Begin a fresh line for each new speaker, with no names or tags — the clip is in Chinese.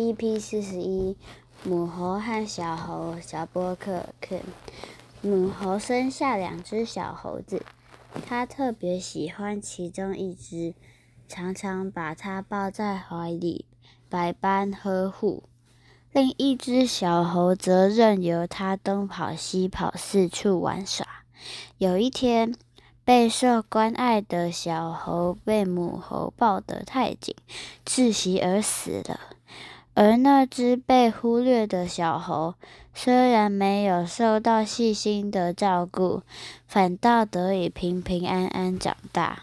EP 四十一，母猴和小猴小波克克。母猴生下两只小猴子，它特别喜欢其中一只，常常把它抱在怀里，百般呵护。另一只小猴则任由它东跑西跑，四处玩耍。有一天，备受关爱的小猴被母猴抱得太紧，窒息而死了。而那只被忽略的小猴，虽然没有受到细心的照顾，反倒得以平平安安长大。